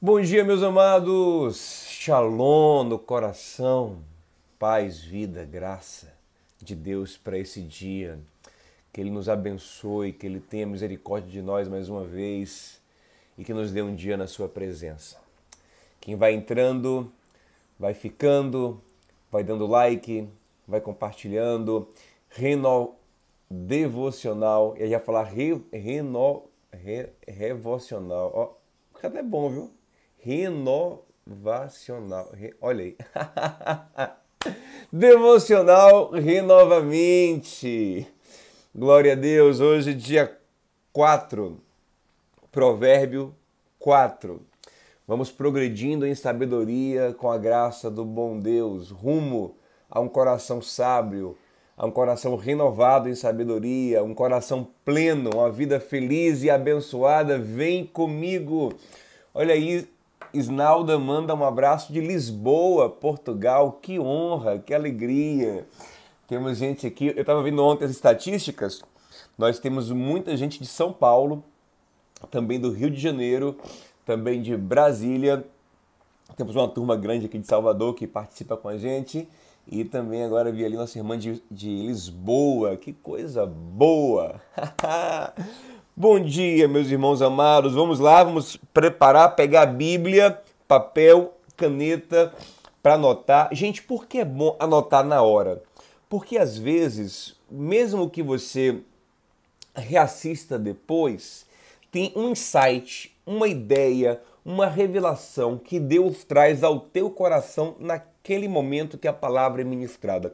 Bom dia, meus amados. Shalom no coração, paz, vida, graça de Deus para esse dia. Que Ele nos abençoe, que Ele tenha misericórdia de nós mais uma vez e que nos dê um dia na Sua presença. Quem vai entrando, vai ficando, vai dando like, vai compartilhando. Reno devocional, eu ia falar re, reno, re, revocional. Ó, cadê bom, viu? Renovacional. Re, olha aí. Devocional renovamente. Glória a Deus. Hoje, dia 4, Provérbio 4. Vamos progredindo em sabedoria com a graça do bom Deus, rumo a um coração sábio, a um coração renovado em sabedoria, um coração pleno, uma vida feliz e abençoada. Vem comigo. Olha aí, Isnalda manda um abraço de Lisboa, Portugal. Que honra, que alegria. Temos gente aqui, eu estava vendo ontem as estatísticas. Nós temos muita gente de São Paulo, também do Rio de Janeiro, também de Brasília. Temos uma turma grande aqui de Salvador que participa com a gente. E também agora vi ali nossa irmã de, de Lisboa. Que coisa boa! Bom dia, meus irmãos amados. Vamos lá, vamos preparar, pegar a Bíblia, papel, caneta para anotar. Gente, por que é bom anotar na hora? Porque às vezes, mesmo que você reassista depois, tem um insight, uma ideia, uma revelação que Deus traz ao teu coração naquele momento que a palavra é ministrada.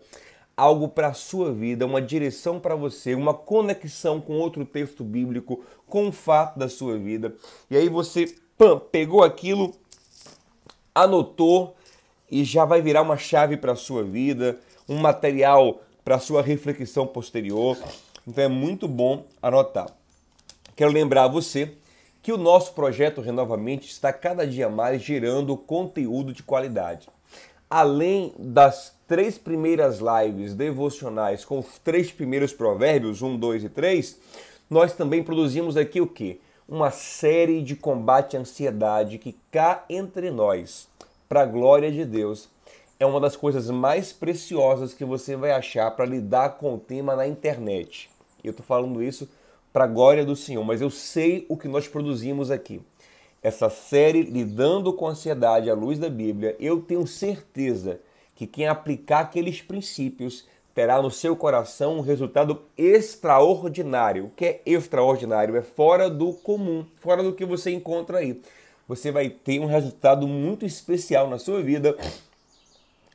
Algo para a sua vida, uma direção para você, uma conexão com outro texto bíblico, com um fato da sua vida. E aí você pam, pegou aquilo, anotou e já vai virar uma chave para a sua vida, um material para a sua reflexão posterior. Então é muito bom anotar. Quero lembrar a você que o nosso projeto Renovamente está cada dia mais gerando conteúdo de qualidade. Além das três primeiras lives devocionais com os três primeiros provérbios, 1, 2 e 3, nós também produzimos aqui o que? Uma série de combate à ansiedade que cá entre nós, para a glória de Deus, é uma das coisas mais preciosas que você vai achar para lidar com o tema na internet. Eu estou falando isso para a glória do Senhor, mas eu sei o que nós produzimos aqui. Essa série Lidando com Ansiedade à Luz da Bíblia, eu tenho certeza que quem aplicar aqueles princípios terá no seu coração um resultado extraordinário. O que é extraordinário? É fora do comum, fora do que você encontra aí. Você vai ter um resultado muito especial na sua vida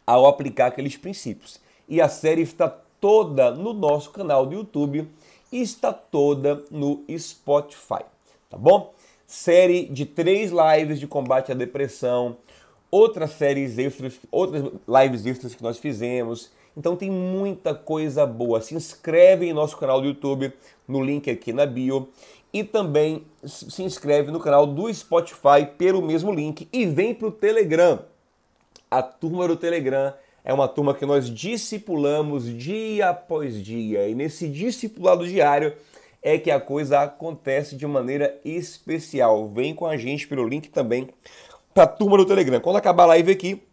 ao aplicar aqueles princípios. E a série está toda no nosso canal do YouTube e está toda no Spotify, tá bom? Série de três lives de combate à depressão, outras séries extras, outras lives extras que nós fizemos. Então tem muita coisa boa. Se inscreve em nosso canal do YouTube, no link aqui na bio. E também se inscreve no canal do Spotify pelo mesmo link. E vem para o Telegram. A turma do Telegram é uma turma que nós discipulamos dia após dia. E nesse discipulado diário é que a coisa acontece de maneira especial. Vem com a gente pelo link também para a turma do Telegram. Quando acabar a live aqui,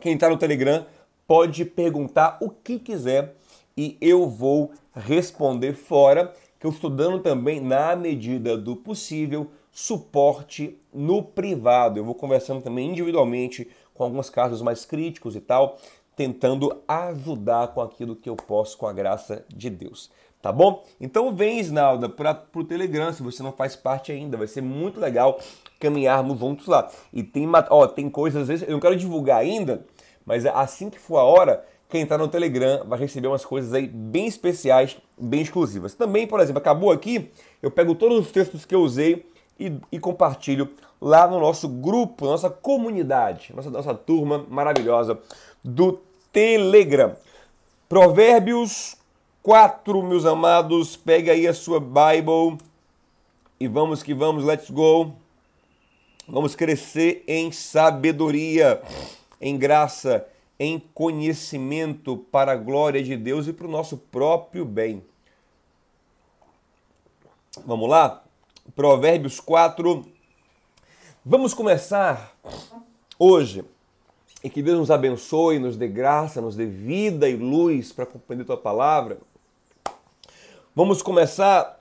quem está no Telegram pode perguntar o que quiser e eu vou responder fora, que eu estou dando também, na medida do possível, suporte no privado. Eu vou conversando também individualmente com alguns casos mais críticos e tal, tentando ajudar com aquilo que eu posso com a graça de Deus. Tá bom? Então vem, Isnalda, para o Telegram, se você não faz parte ainda. Vai ser muito legal caminharmos juntos lá. E tem, ó, tem coisas, às vezes, eu não quero divulgar ainda, mas assim que for a hora, quem está no Telegram vai receber umas coisas aí bem especiais, bem exclusivas. Também, por exemplo, acabou aqui, eu pego todos os textos que eu usei e, e compartilho lá no nosso grupo, nossa comunidade, nossa, nossa turma maravilhosa do Telegram. Provérbios 4, meus amados, pega aí a sua Bible e vamos que vamos, let's go. Vamos crescer em sabedoria, em graça, em conhecimento para a glória de Deus e para o nosso próprio bem. Vamos lá? Provérbios 4. Vamos começar hoje e que Deus nos abençoe, nos dê graça, nos dê vida e luz para compreender tua palavra. Vamos começar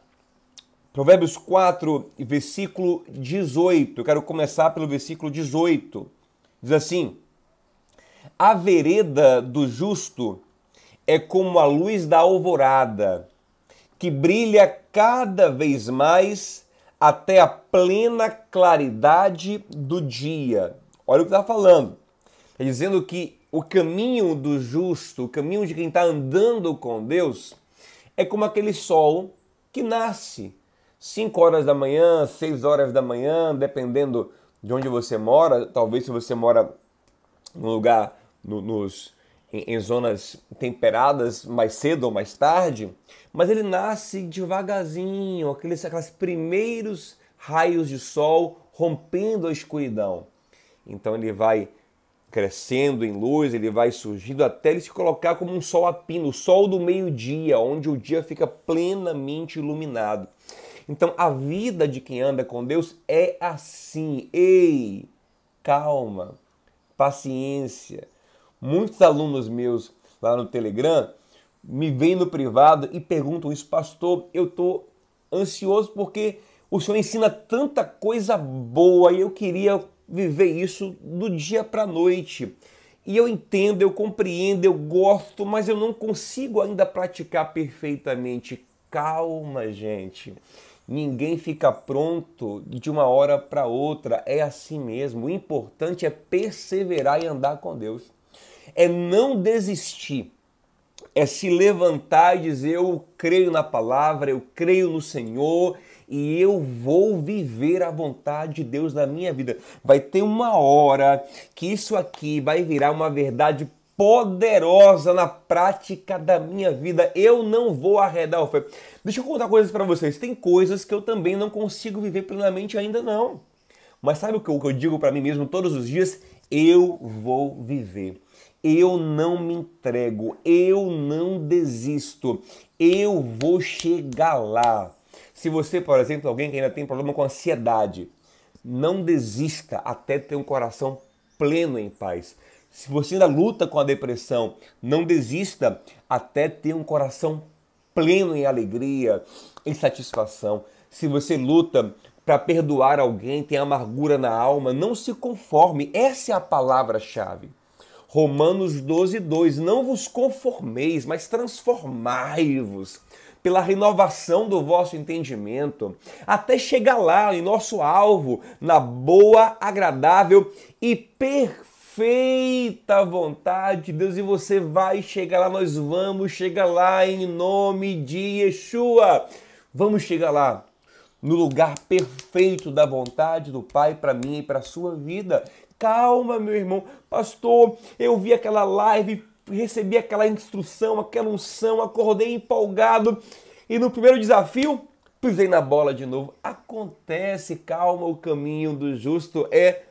Provérbios 4, versículo 18. Eu quero começar pelo versículo 18. Diz assim: A vereda do justo é como a luz da alvorada, que brilha cada vez mais até a plena claridade do dia. Olha o que está falando. Está dizendo que o caminho do justo, o caminho de quem está andando com Deus, é como aquele sol que nasce 5 horas da manhã, 6 horas da manhã, dependendo de onde você mora. Talvez se você mora num lugar no, nos, em, em, zonas temperadas mais cedo ou mais tarde, mas ele nasce devagarzinho, aqueles, aqueles primeiros raios de sol rompendo a escuridão. Então ele vai crescendo em luz, ele vai surgindo até ele se colocar como um sol a pino, o sol do meio-dia, onde o dia fica plenamente iluminado. Então a vida de quem anda com Deus é assim. Ei, calma, paciência. Muitos alunos meus lá no Telegram me vêm no privado e perguntam isso, pastor, eu estou ansioso porque o senhor ensina tanta coisa boa e eu queria viver isso do dia para a noite. E eu entendo, eu compreendo, eu gosto, mas eu não consigo ainda praticar perfeitamente. Calma, gente. Ninguém fica pronto de uma hora para outra. É assim mesmo. O importante é perseverar e andar com Deus. É não desistir. É se levantar e dizer: Eu creio na palavra, eu creio no Senhor e eu vou viver a vontade de Deus na minha vida. Vai ter uma hora que isso aqui vai virar uma verdade poderosa na prática da minha vida. Eu não vou arredar o fé. Deixa eu contar coisas para vocês. Tem coisas que eu também não consigo viver plenamente ainda não. Mas sabe o que eu digo para mim mesmo todos os dias? Eu vou viver. Eu não me entrego, eu não desisto, eu vou chegar lá. Se você, por exemplo, alguém que ainda tem problema com ansiedade, não desista até ter um coração pleno em paz. Se você ainda luta com a depressão, não desista até ter um coração pleno em alegria, em satisfação. Se você luta para perdoar alguém, tem amargura na alma, não se conforme. Essa é a palavra-chave. Romanos 12, 2. Não vos conformeis, mas transformai-vos pela renovação do vosso entendimento, até chegar lá em nosso alvo, na boa, agradável e perfeita vontade de Deus. E você vai chegar lá, nós vamos chegar lá em nome de Yeshua. Vamos chegar lá no lugar perfeito da vontade do Pai para mim e para a sua vida. Calma, meu irmão. Pastor, eu vi aquela live recebi aquela instrução, aquela unção, acordei empolgado e no primeiro desafio pisei na bola de novo. Acontece, calma, o caminho do justo é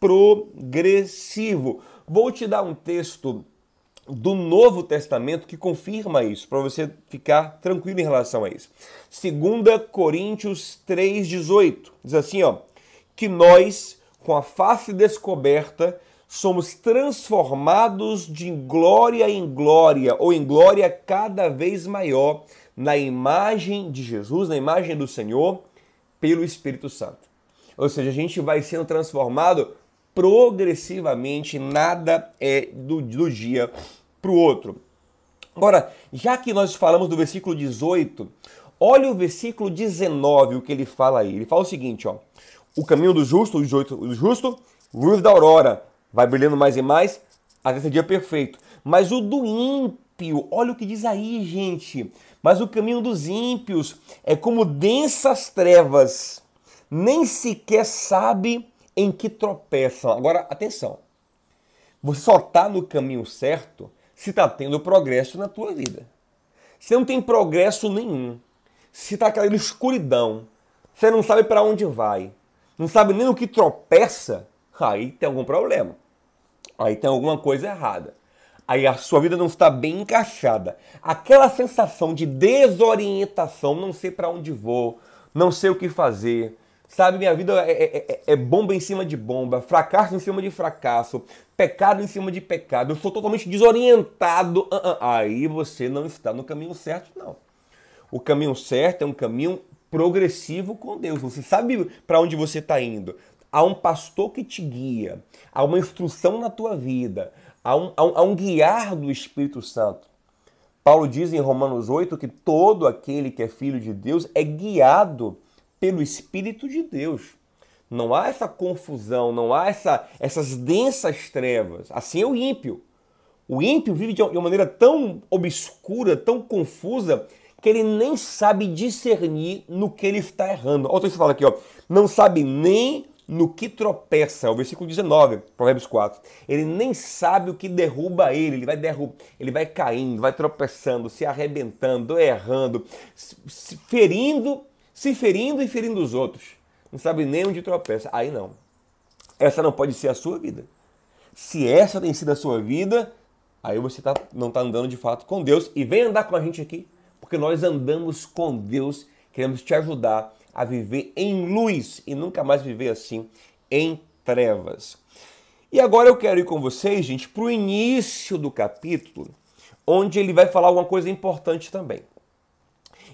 progressivo. Vou te dar um texto do Novo Testamento que confirma isso, para você ficar tranquilo em relação a isso. 2 Coríntios 3,18 diz assim: ó, que nós, com a face descoberta, somos transformados de glória em glória, ou em glória cada vez maior, na imagem de Jesus, na imagem do Senhor, pelo Espírito Santo. Ou seja, a gente vai sendo transformado progressivamente, nada é do, do dia para o outro. Agora, já que nós falamos do versículo 18, olha o versículo 19, o que ele fala aí. Ele fala o seguinte, ó. O caminho do justo, o justo, luz da aurora, vai brilhando mais e mais, até esse dia perfeito. Mas o do ímpio, olha o que diz aí, gente. Mas o caminho dos ímpios é como densas trevas, nem sequer sabe em que tropeçam. Agora, atenção. Você só está no caminho certo se está tendo progresso na tua vida. Se não tem progresso nenhum, se está aquela escuridão, você não sabe para onde vai, não sabe nem o que tropeça, aí tem algum problema aí tem alguma coisa errada. Aí a sua vida não está bem encaixada. Aquela sensação de desorientação, não sei para onde vou, não sei o que fazer, Sabe, minha vida é, é, é, é, bomba em cima de bomba, fracasso em cima de fracasso, pecado em cima de pecado. Eu sou totalmente desorientado. Uh -uh. Aí você não está no caminho certo, não. O caminho certo é um caminho progressivo com Deus. Você sabe para onde você está indo. Há um pastor que te guia, há uma instrução na tua vida, há um, há um, há um guiar do Espírito Santo. Paulo diz em Romanos 8 que todo aquele que é filho de Deus é guiado pelo Espírito de Deus. Não há essa confusão, não há essa, essas densas trevas. Assim é o ímpio. O ímpio vive de uma maneira tão obscura, tão confusa, que ele nem sabe discernir no que ele está errando. Olha o fala aqui, ó. Não sabe nem no que tropeça, é o versículo 19, Provérbios 4. Ele nem sabe o que derruba ele, ele vai derrub... ele vai caindo, vai tropeçando, se arrebentando, errando, ferindo, se ferindo e ferindo os outros. Não sabe nem onde tropeça. Aí não. Essa não pode ser a sua vida. Se essa tem sido a sua vida, aí você tá, não está andando de fato com Deus. E vem andar com a gente aqui, porque nós andamos com Deus, queremos te ajudar a viver em luz e nunca mais viver assim em trevas. E agora eu quero ir com vocês, gente, para o início do capítulo, onde ele vai falar uma coisa importante também.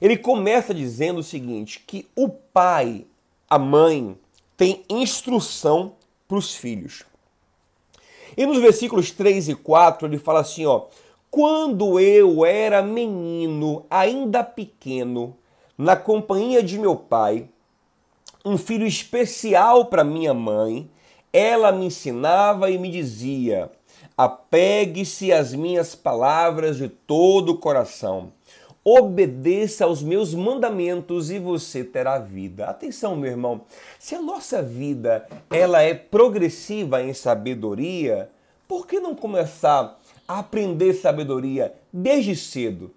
Ele começa dizendo o seguinte: que o pai, a mãe, tem instrução para os filhos. E nos versículos 3 e 4 ele fala assim: ó, quando eu era menino, ainda pequeno, na companhia de meu pai, um filho especial para minha mãe, ela me ensinava e me dizia: apegue-se às minhas palavras de todo o coração. Obedeça aos meus mandamentos e você terá vida. Atenção, meu irmão. Se a nossa vida ela é progressiva em sabedoria, por que não começar a aprender sabedoria desde cedo?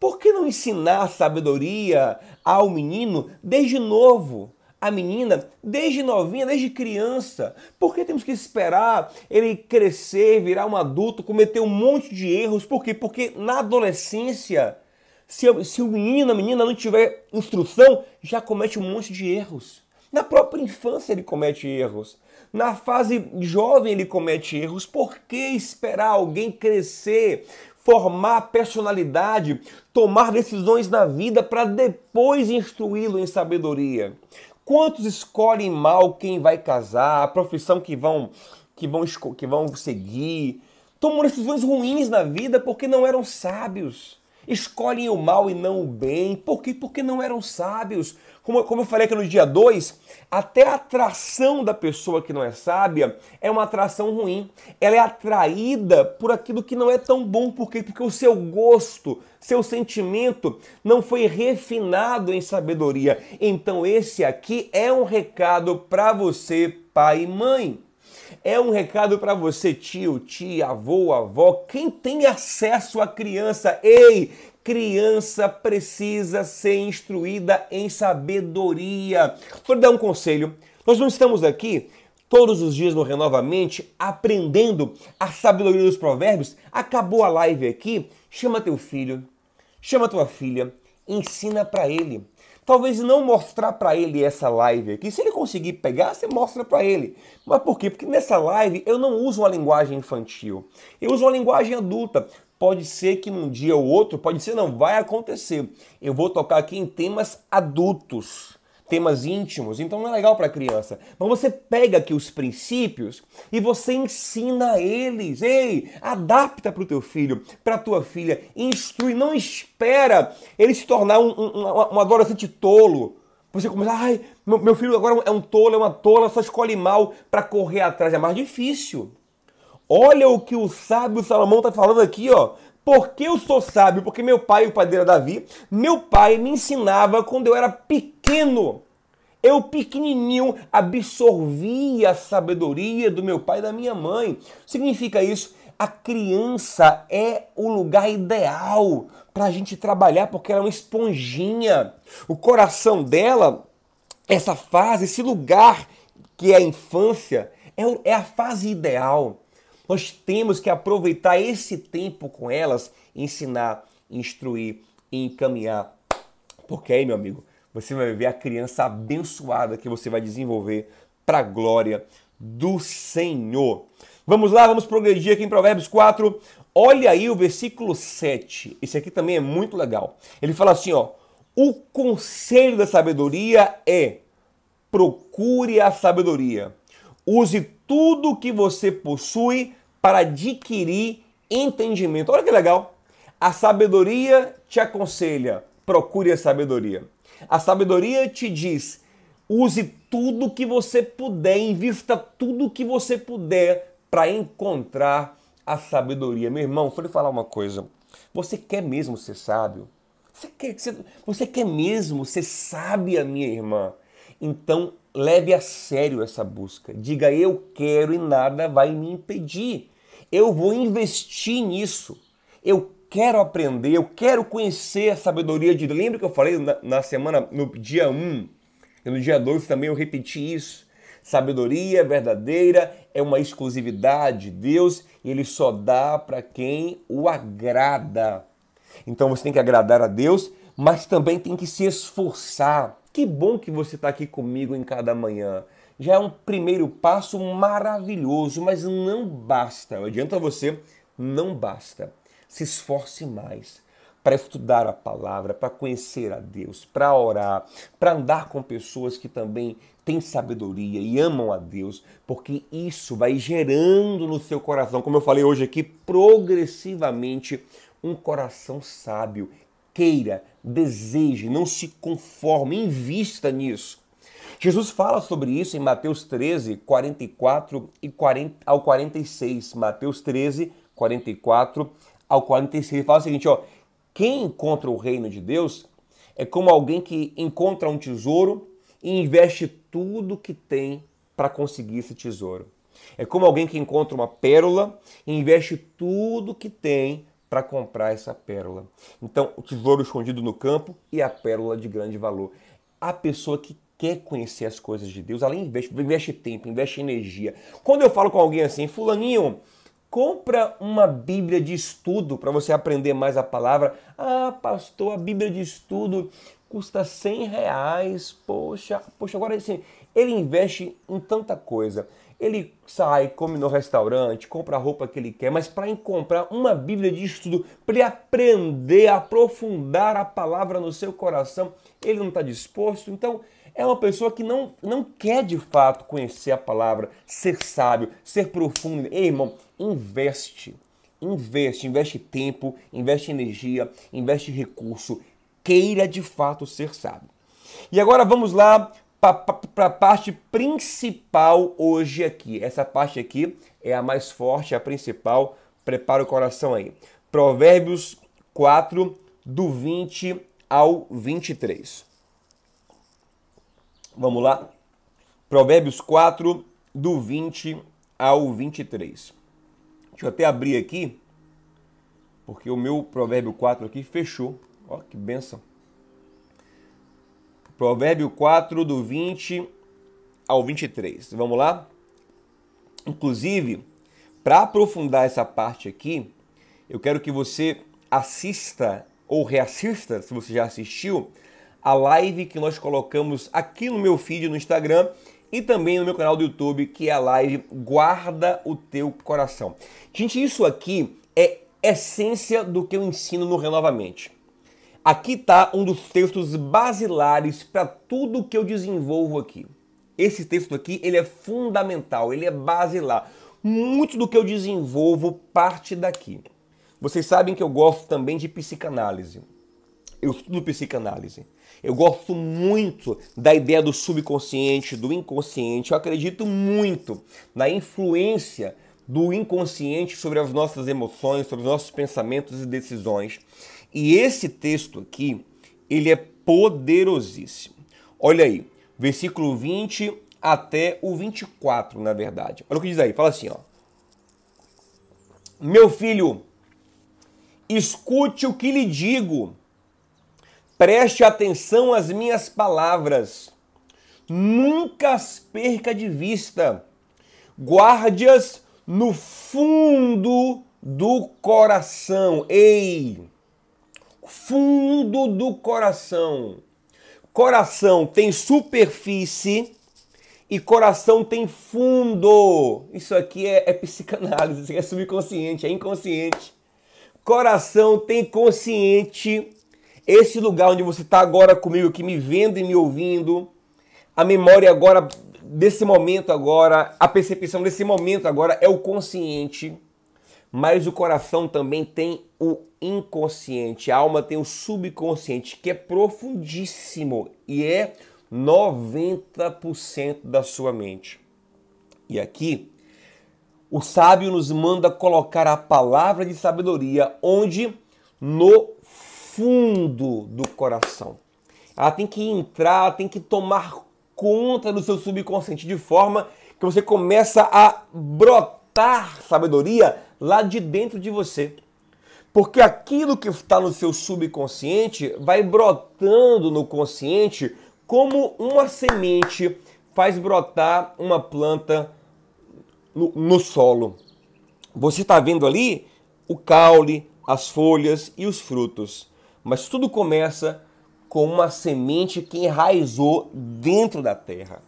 Por que não ensinar sabedoria ao menino desde novo? A menina desde novinha, desde criança. Por que temos que esperar ele crescer, virar um adulto, cometer um monte de erros? Por quê? Porque na adolescência, se, se o menino, a menina não tiver instrução, já comete um monte de erros. Na própria infância ele comete erros. Na fase jovem ele comete erros. Por que esperar alguém crescer, formar personalidade, tomar decisões na vida para depois instruí-lo em sabedoria. Quantos escolhem mal quem vai casar, a profissão que vão que vão que vão seguir, tomam decisões ruins na vida porque não eram sábios. Escolhem o mal e não o bem. Por quê? Porque não eram sábios. Como, como eu falei aqui no dia 2, até a atração da pessoa que não é sábia é uma atração ruim. Ela é atraída por aquilo que não é tão bom. Por quê? Porque o seu gosto, seu sentimento não foi refinado em sabedoria. Então, esse aqui é um recado para você, pai e mãe. É um recado para você, tio, tia, avô, avó, quem tem acesso à criança. Ei, criança precisa ser instruída em sabedoria. Vou dar um conselho. Nós não estamos aqui todos os dias no Renovamente aprendendo a sabedoria dos provérbios. Acabou a live aqui, chama teu filho, chama tua filha, ensina para ele. Talvez não mostrar para ele essa live aqui. Se ele conseguir pegar, você mostra para ele. Mas por quê? Porque nessa live eu não uso uma linguagem infantil. Eu uso uma linguagem adulta pode ser que num dia ou outro, pode ser não, vai acontecer. Eu vou tocar aqui em temas adultos, temas íntimos, então não é legal para criança. Mas você pega aqui os princípios e você ensina eles. Ei, adapta para o teu filho, para tua filha, instrui, não espera ele se tornar um, um, um adolescente tolo. Você começa, ai, meu filho agora é um tolo, é uma tola, só escolhe mal para correr atrás. É mais difícil. Olha o que o sábio Salomão está falando aqui, ó. Por que eu sou sábio? Porque meu pai, o dele era Davi, meu pai me ensinava quando eu era pequeno. Eu, pequenininho, absorvia a sabedoria do meu pai e da minha mãe. Significa isso? A criança é o lugar ideal para a gente trabalhar, porque ela é uma esponjinha. O coração dela, essa fase, esse lugar que é a infância, é, é a fase ideal. Nós temos que aproveitar esse tempo com elas, ensinar, instruir e encaminhar. Porque aí, meu amigo, você vai ver a criança abençoada que você vai desenvolver para a glória do Senhor. Vamos lá, vamos progredir aqui em Provérbios 4. Olha aí o versículo 7. Esse aqui também é muito legal. Ele fala assim, ó: "O conselho da sabedoria é: procure a sabedoria. Use tudo o que você possui para adquirir entendimento." Olha que legal. A sabedoria te aconselha: procure a sabedoria. A sabedoria te diz: use tudo que você puder, invista tudo que você puder para encontrar a sabedoria. Meu irmão, vou lhe falar uma coisa. Você quer mesmo ser sábio? Você quer, você quer mesmo ser sábia, minha irmã? Então, leve a sério essa busca. Diga, eu quero e nada vai me impedir. Eu vou investir nisso. Eu quero aprender, eu quero conhecer a sabedoria de Deus. Lembra que eu falei na, na semana, no dia 1, e no dia 2 também eu repeti isso. Sabedoria verdadeira é uma exclusividade de Deus e ele só dá para quem o agrada. Então você tem que agradar a Deus, mas também tem que se esforçar. Que bom que você está aqui comigo em cada manhã. Já é um primeiro passo maravilhoso, mas não basta. Eu adianto a você, não basta se esforce mais para estudar a palavra, para conhecer a Deus, para orar, para andar com pessoas que também têm sabedoria e amam a Deus, porque isso vai gerando no seu coração, como eu falei hoje aqui, progressivamente um coração sábio. Queira, deseje, não se conforme, invista nisso. Jesus fala sobre isso em Mateus 13, 44 e 40, ao 46. Mateus 13, 44 ao 46, ele fala o seguinte, ó, quem encontra o reino de Deus é como alguém que encontra um tesouro e investe tudo que tem para conseguir esse tesouro. É como alguém que encontra uma pérola e investe tudo que tem para comprar essa pérola. Então, o tesouro escondido no campo e a pérola de grande valor. A pessoa que quer conhecer as coisas de Deus, ela investe, investe tempo, investe energia. Quando eu falo com alguém assim, fulaninho, compra uma Bíblia de estudo para você aprender mais a palavra. Ah, pastor, a Bíblia de estudo custa 100 reais. Poxa, poxa, agora assim, ele investe em tanta coisa. Ele sai, come no restaurante, compra a roupa que ele quer, mas para comprar uma Bíblia de estudo, para ele aprender, aprofundar a palavra no seu coração, ele não está disposto. Então, é uma pessoa que não, não quer de fato conhecer a palavra, ser sábio, ser profundo. Ei, irmão, investe. Investe, investe tempo, investe energia, investe recurso. Queira de fato ser sábio. E agora vamos lá para a parte principal hoje aqui. Essa parte aqui é a mais forte, a principal. Prepara o coração aí. Provérbios 4, do 20 ao 23. Vamos lá? Provérbios 4, do 20 ao 23. Deixa eu até abrir aqui, porque o meu Provérbio 4 aqui fechou. Ó, que benção. Provérbio 4, do 20 ao 23. Vamos lá? Inclusive, para aprofundar essa parte aqui, eu quero que você assista ou reassista, se você já assistiu, a live que nós colocamos aqui no meu feed no Instagram e também no meu canal do YouTube, que é a live Guarda o Teu Coração. Gente, isso aqui é essência do que eu ensino no Renovamente. Aqui está um dos textos basilares para tudo que eu desenvolvo aqui. Esse texto aqui, ele é fundamental, ele é basilar. Muito do que eu desenvolvo parte daqui. Vocês sabem que eu gosto também de psicanálise. Eu estudo psicanálise. Eu gosto muito da ideia do subconsciente, do inconsciente. Eu acredito muito na influência do inconsciente sobre as nossas emoções, sobre os nossos pensamentos e decisões. E esse texto aqui, ele é poderosíssimo. Olha aí, versículo 20 até o 24, na verdade. Olha o que diz aí, fala assim, ó. Meu filho, escute o que lhe digo Preste atenção às minhas palavras. Nunca as perca de vista. Guarde-as no fundo do coração. Ei! Fundo do coração. coração tem superfície e coração tem fundo. Isso aqui é, é psicanálise, isso aqui é subconsciente, é inconsciente. Coração tem consciente. Esse lugar onde você está agora comigo, aqui me vendo e me ouvindo. A memória agora, desse momento agora, a percepção desse momento agora é o consciente. Mas o coração também tem o inconsciente. A alma tem o subconsciente, que é profundíssimo e é 90% da sua mente. E aqui, o sábio nos manda colocar a palavra de sabedoria onde? No fundo do coração. Ela tem que entrar, tem que tomar conta do seu subconsciente de forma que você começa a brotar sabedoria lá de dentro de você. Porque aquilo que está no seu subconsciente vai brotando no consciente como uma semente faz brotar uma planta no, no solo. Você está vendo ali o caule, as folhas e os frutos. Mas tudo começa com uma semente que enraizou dentro da terra.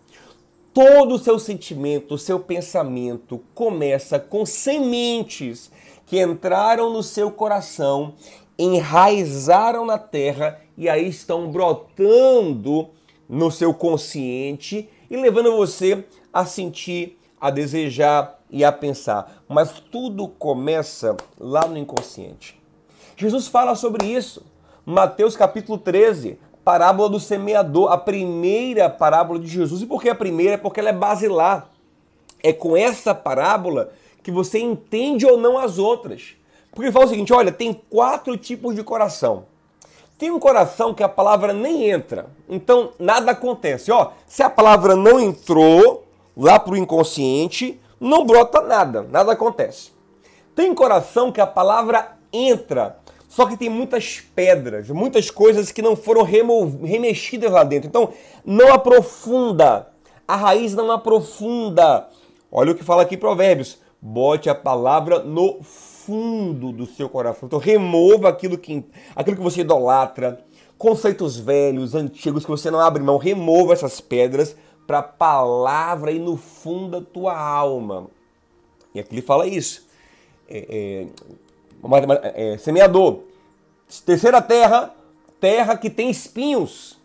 Todo o seu sentimento, o seu pensamento começa com sementes que entraram no seu coração, enraizaram na terra e aí estão brotando no seu consciente e levando você a sentir, a desejar e a pensar. Mas tudo começa lá no inconsciente. Jesus fala sobre isso. Mateus capítulo 13, parábola do semeador, a primeira parábola de Jesus. E por que a primeira? Porque ela é basilar. É com essa parábola que você entende ou não as outras. Porque ele fala o seguinte: olha, tem quatro tipos de coração. Tem um coração que a palavra nem entra, então nada acontece. Ó, se a palavra não entrou lá para o inconsciente, não brota nada, nada acontece. Tem coração que a palavra entra, só que tem muitas pedras, muitas coisas que não foram remexidas lá dentro. Então não aprofunda, a raiz não aprofunda. Olha o que fala aqui Provérbios: bote a palavra no fundo do seu coração. Então remova aquilo que, aquilo que você idolatra, conceitos velhos, antigos que você não abre mão, remova essas pedras para a palavra ir no fundo da tua alma. E aqui ele fala isso. É, é, é, semeador. Terceira terra, terra que tem espinhos.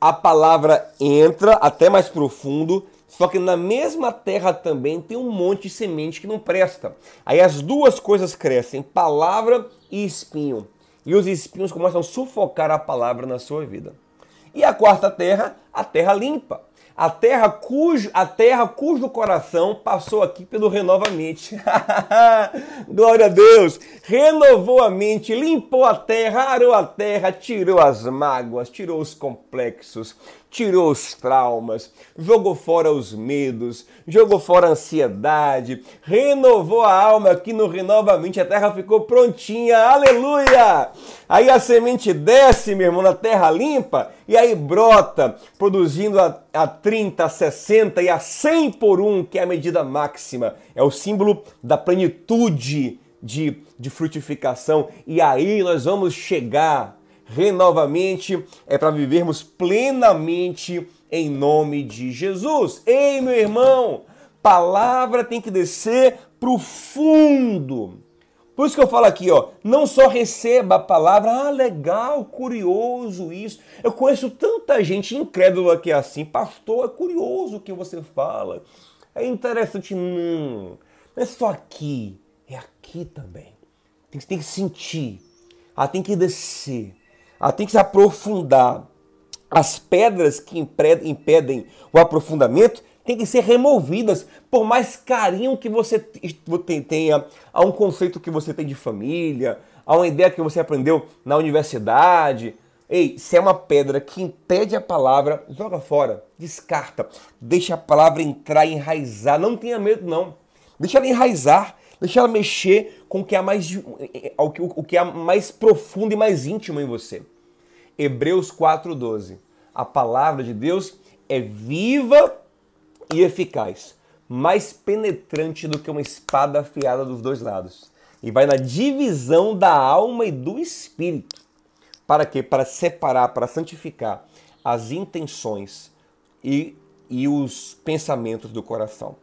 A palavra entra até mais profundo, só que na mesma terra também tem um monte de semente que não presta. Aí as duas coisas crescem, palavra e espinho. E os espinhos começam a sufocar a palavra na sua vida. E a quarta terra, a terra limpa a terra cujo, a terra cujo coração passou aqui pelo renovamente. Glória a Deus! Renovou a mente, limpou a terra, arou a terra, tirou as mágoas, tirou os complexos, tirou os traumas, jogou fora os medos, jogou fora a ansiedade, renovou a alma aqui no Renovamente, a terra ficou prontinha, aleluia! Aí a semente desce, meu irmão, na terra limpa e aí brota, produzindo a, a 30, a 60 e a 100 por um, que é a medida máxima. É o símbolo da plenitude de, de frutificação. E aí nós vamos chegar renovamente, é para vivermos plenamente em nome de Jesus. Ei, meu irmão, palavra tem que descer para o fundo por isso que eu falo aqui, ó, não só receba a palavra, ah, legal, curioso isso. Eu conheço tanta gente incrédula que é assim, pastor, é curioso o que você fala. É interessante, não. Não é só aqui, é aqui também. Tem, tem que sentir, ela tem que descer, ela tem que se aprofundar. As pedras que impedem o aprofundamento têm que ser removidas, por mais carinho que você tenha a um conceito que você tem de família, a uma ideia que você aprendeu na universidade. Ei, se é uma pedra que impede a palavra, joga fora, descarta, deixa a palavra entrar e enraizar. Não tenha medo, não. Deixa ela enraizar, deixa ela mexer com o que é mais, o que é mais profundo e mais íntimo em você. Hebreus 4,12. A palavra de Deus é viva e eficaz, mais penetrante do que uma espada afiada dos dois lados. E vai na divisão da alma e do espírito. Para quê? Para separar, para santificar as intenções e, e os pensamentos do coração.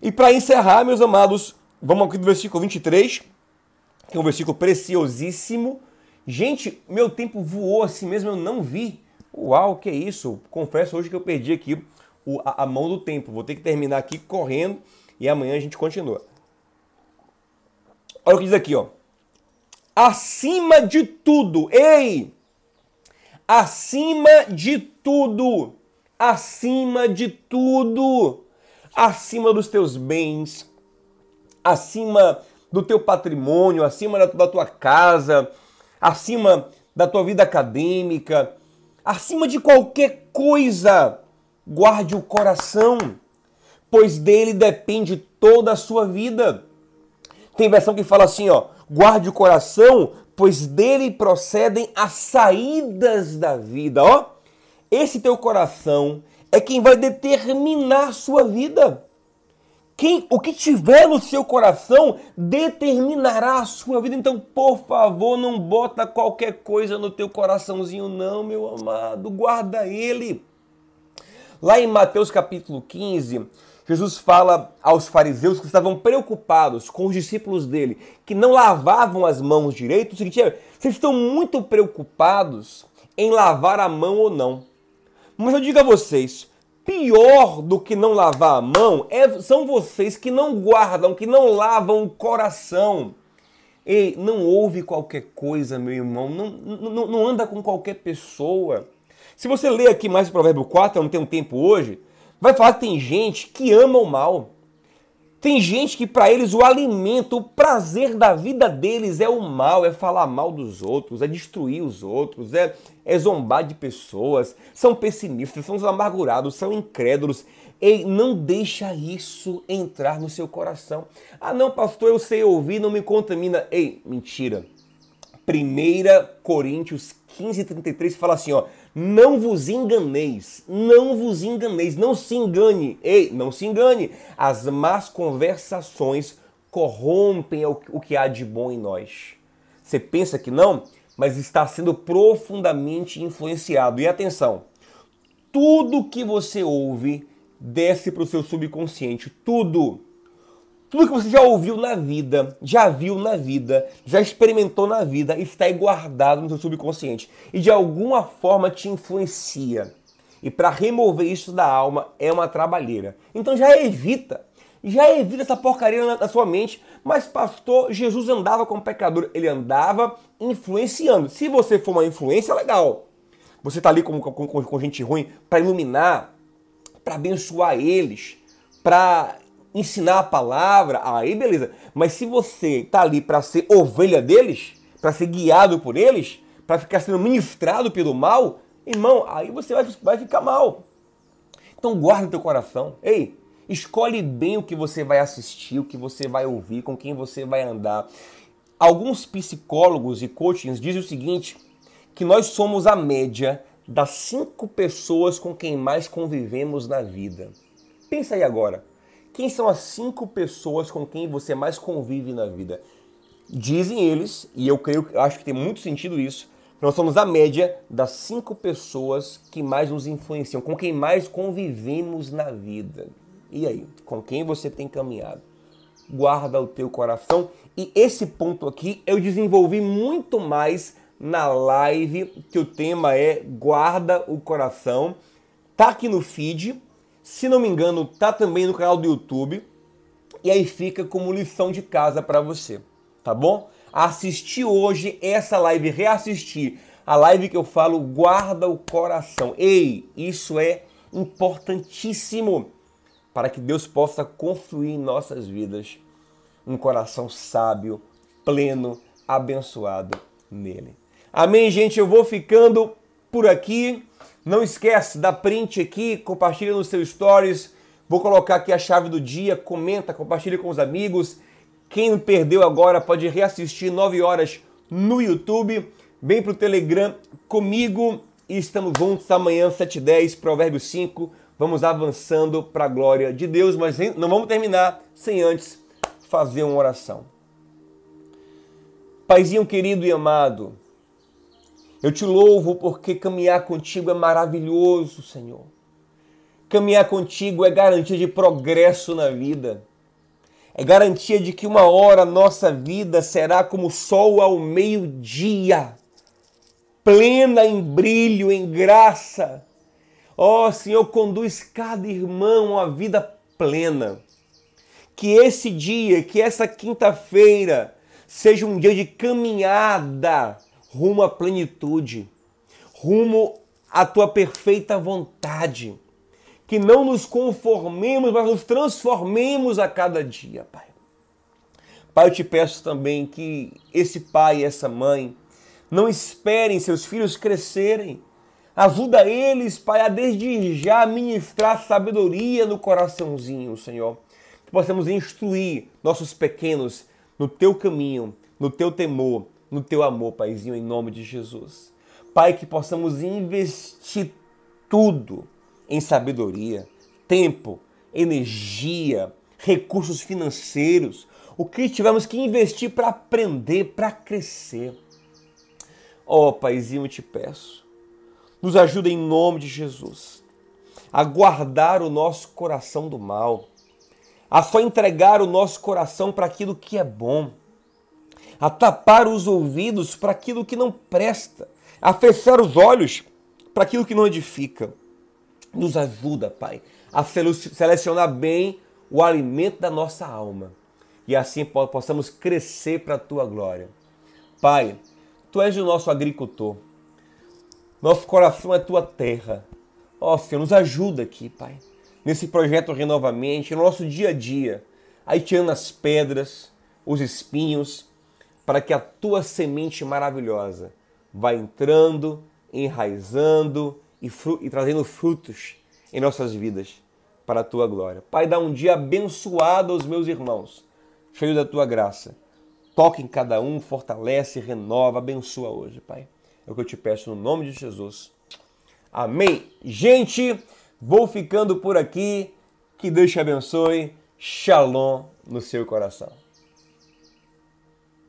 E para encerrar, meus amados, vamos aqui do versículo 23, que é um versículo preciosíssimo. Gente, meu tempo voou assim mesmo, eu não vi. Uau, que é isso? Confesso hoje que eu perdi aqui a, a mão do tempo. Vou ter que terminar aqui correndo e amanhã a gente continua. Olha o que diz aqui, ó. Acima de tudo, ei! Acima de tudo, acima de tudo, acima dos teus bens, acima do teu patrimônio, acima da tua casa, acima da tua vida acadêmica, acima de qualquer coisa, guarde o coração, pois dele depende toda a sua vida. Tem versão que fala assim, ó, guarde o coração, pois dele procedem as saídas da vida, ó. Esse teu coração é quem vai determinar sua vida. Quem, o que tiver no seu coração determinará a sua vida. Então, por favor, não bota qualquer coisa no teu coraçãozinho, não, meu amado. Guarda ele. Lá em Mateus capítulo 15, Jesus fala aos fariseus que estavam preocupados com os discípulos dele, que não lavavam as mãos direito. O seguinte vocês estão muito preocupados em lavar a mão ou não. Mas eu digo a vocês, pior do que não lavar a mão é, são vocês que não guardam, que não lavam o coração. Ei, não ouve qualquer coisa, meu irmão, não, não, não anda com qualquer pessoa. Se você ler aqui mais o Provérbio 4, eu não tenho tempo hoje, vai falar que tem gente que ama o mal. Tem gente que para eles o alimento, o prazer da vida deles é o mal, é falar mal dos outros, é destruir os outros, é, é zombar de pessoas, são pessimistas, são amargurados, são incrédulos. E não deixa isso entrar no seu coração. Ah, não, pastor, eu sei ouvir, não me contamina. Ei, mentira. 1 Coríntios 15, 33 fala assim, ó, não vos enganeis, não vos enganeis, não se engane, ei, não se engane. As más conversações corrompem o que há de bom em nós. Você pensa que não, mas está sendo profundamente influenciado. E atenção, tudo que você ouve desce para o seu subconsciente, tudo. Tudo que você já ouviu na vida, já viu na vida, já experimentou na vida, está aí guardado no seu subconsciente e de alguma forma te influencia. E para remover isso da alma é uma trabalheira. Então já evita, já evita essa porcaria na, na sua mente. Mas, pastor, Jesus andava como pecador, ele andava influenciando. Se você for uma influência, legal. Você está ali com, com, com gente ruim para iluminar, para abençoar eles, para ensinar a palavra, aí beleza. Mas se você está ali para ser ovelha deles, para ser guiado por eles, para ficar sendo ministrado pelo mal, irmão, aí você vai, vai ficar mal. Então guarda teu coração. Ei, escolhe bem o que você vai assistir, o que você vai ouvir, com quem você vai andar. Alguns psicólogos e coachings dizem o seguinte, que nós somos a média das cinco pessoas com quem mais convivemos na vida. Pensa aí agora. Quem são as cinco pessoas com quem você mais convive na vida? Dizem eles, e eu creio, acho que tem muito sentido isso, nós somos a média das cinco pessoas que mais nos influenciam, com quem mais convivemos na vida. E aí, com quem você tem caminhado? Guarda o teu coração. E esse ponto aqui eu desenvolvi muito mais na live, que o tema é Guarda o Coração. Tá aqui no feed, se não me engano, tá também no canal do YouTube. E aí fica como lição de casa para você, tá bom? Assistir hoje essa live, reassistir a live que eu falo, guarda o coração. Ei, isso é importantíssimo para que Deus possa construir em nossas vidas um coração sábio, pleno, abençoado nele. Amém, gente? Eu vou ficando por aqui. Não esquece, dá print aqui, compartilha nos seus stories. Vou colocar aqui a chave do dia, comenta, compartilha com os amigos. Quem perdeu agora pode reassistir 9 horas no YouTube. Vem pro Telegram comigo e estamos juntos amanhã 7h10, Provérbio 5. Vamos avançando para a glória de Deus, mas não vamos terminar sem antes fazer uma oração. Paizinho querido e amado, Eu te louvo porque caminhar contigo é maravilhoso, Senhor. Caminhar contigo é garantia de progresso na vida. É garantia de que uma hora nossa vida será como o sol ao meio-dia, plena em brilho, em graça. Ó oh, Senhor, conduz cada irmão a vida plena. Que esse dia, que essa quinta-feira seja um dia de caminhada rumo à plenitude, rumo à tua perfeita vontade. Que não nos conformemos, mas nos transformemos a cada dia, Pai. Pai, eu te peço também que esse pai e essa mãe não esperem seus filhos crescerem. Ajuda eles, Pai, a desde já ministrar sabedoria no coraçãozinho, Senhor. Que possamos instruir nossos pequenos no teu caminho, no teu temor, no teu amor, Paizinho, em nome de Jesus. Pai, que possamos investir tudo em sabedoria, tempo, energia, recursos financeiros, o que tivermos que investir para aprender, para crescer. Ó oh, Paizinho, eu te peço, nos ajuda em nome de Jesus a guardar o nosso coração do mal, a só entregar o nosso coração para aquilo que é bom a tapar os ouvidos para aquilo que não presta, a fechar os olhos para aquilo que não edifica. Nos ajuda, Pai, a selecionar bem o alimento da nossa alma e assim possamos crescer para a tua glória. Pai, tu és o nosso agricultor, nosso coração é tua terra. Ó oh, Senhor, nos ajuda aqui, Pai, nesse projeto Renovamente, no nosso dia a dia, aí tirando as pedras, os espinhos, para que a tua semente maravilhosa vá entrando, enraizando e, e trazendo frutos em nossas vidas para a tua glória. Pai, dá um dia abençoado aos meus irmãos, cheio da tua graça. Toque em cada um, fortalece, renova, abençoa hoje, Pai. É o que eu te peço no nome de Jesus. Amém. Gente, vou ficando por aqui. Que Deus te abençoe. Shalom no seu coração.